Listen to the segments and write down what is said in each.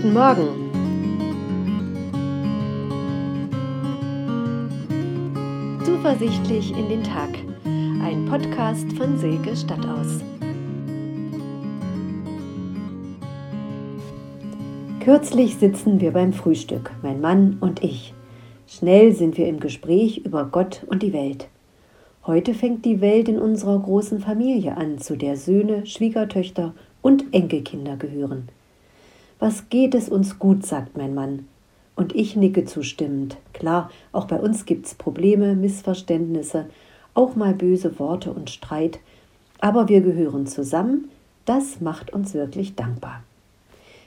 Guten Morgen. Zuversichtlich in den Tag. Ein Podcast von Silke Stadtaus. Kürzlich sitzen wir beim Frühstück, mein Mann und ich. Schnell sind wir im Gespräch über Gott und die Welt. Heute fängt die Welt in unserer großen Familie an, zu der Söhne, Schwiegertöchter und Enkelkinder gehören. Was geht es uns gut, sagt mein Mann. Und ich nicke zustimmend. Klar, auch bei uns gibt's Probleme, Missverständnisse, auch mal böse Worte und Streit. Aber wir gehören zusammen, das macht uns wirklich dankbar.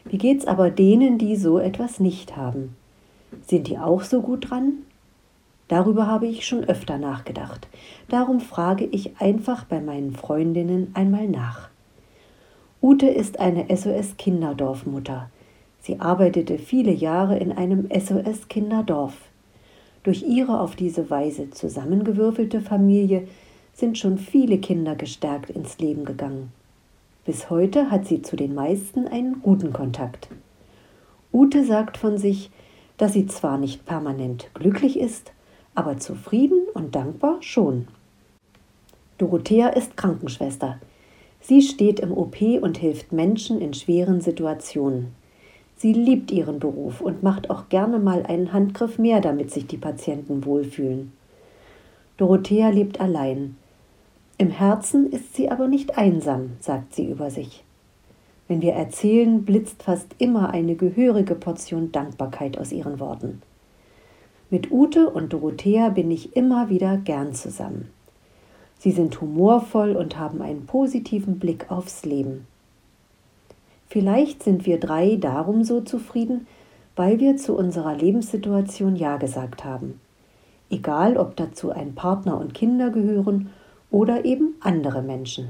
Wie geht's aber denen, die so etwas nicht haben? Sind die auch so gut dran? Darüber habe ich schon öfter nachgedacht. Darum frage ich einfach bei meinen Freundinnen einmal nach. Ute ist eine SOS-Kinderdorfmutter. Sie arbeitete viele Jahre in einem SOS-Kinderdorf. Durch ihre auf diese Weise zusammengewürfelte Familie sind schon viele Kinder gestärkt ins Leben gegangen. Bis heute hat sie zu den meisten einen guten Kontakt. Ute sagt von sich, dass sie zwar nicht permanent glücklich ist, aber zufrieden und dankbar schon. Dorothea ist Krankenschwester. Sie steht im OP und hilft Menschen in schweren Situationen. Sie liebt ihren Beruf und macht auch gerne mal einen Handgriff mehr, damit sich die Patienten wohlfühlen. Dorothea lebt allein. Im Herzen ist sie aber nicht einsam, sagt sie über sich. Wenn wir erzählen, blitzt fast immer eine gehörige Portion Dankbarkeit aus ihren Worten. Mit Ute und Dorothea bin ich immer wieder gern zusammen. Sie sind humorvoll und haben einen positiven Blick aufs Leben. Vielleicht sind wir drei darum so zufrieden, weil wir zu unserer Lebenssituation Ja gesagt haben. Egal, ob dazu ein Partner und Kinder gehören oder eben andere Menschen.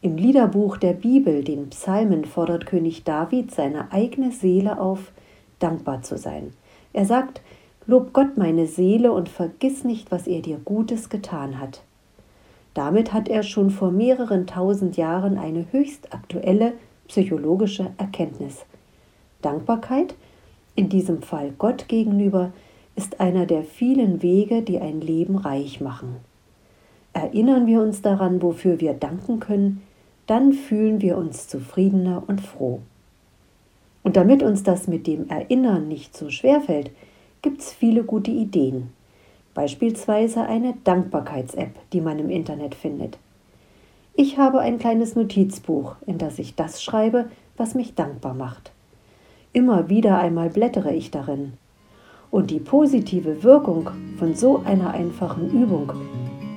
Im Liederbuch der Bibel, den Psalmen, fordert König David seine eigene Seele auf, dankbar zu sein. Er sagt, Lob Gott meine Seele und vergiss nicht, was er dir Gutes getan hat. Damit hat er schon vor mehreren tausend Jahren eine höchst aktuelle psychologische Erkenntnis. Dankbarkeit, in diesem Fall Gott gegenüber, ist einer der vielen Wege, die ein Leben reich machen. Erinnern wir uns daran, wofür wir danken können, dann fühlen wir uns zufriedener und froh. Und damit uns das mit dem Erinnern nicht so schwer fällt, gibt es viele gute Ideen. Beispielsweise eine Dankbarkeits-App, die man im Internet findet. Ich habe ein kleines Notizbuch, in das ich das schreibe, was mich dankbar macht. Immer wieder einmal blättere ich darin. Und die positive Wirkung von so einer einfachen Übung,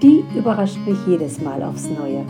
die überrascht mich jedes Mal aufs Neue.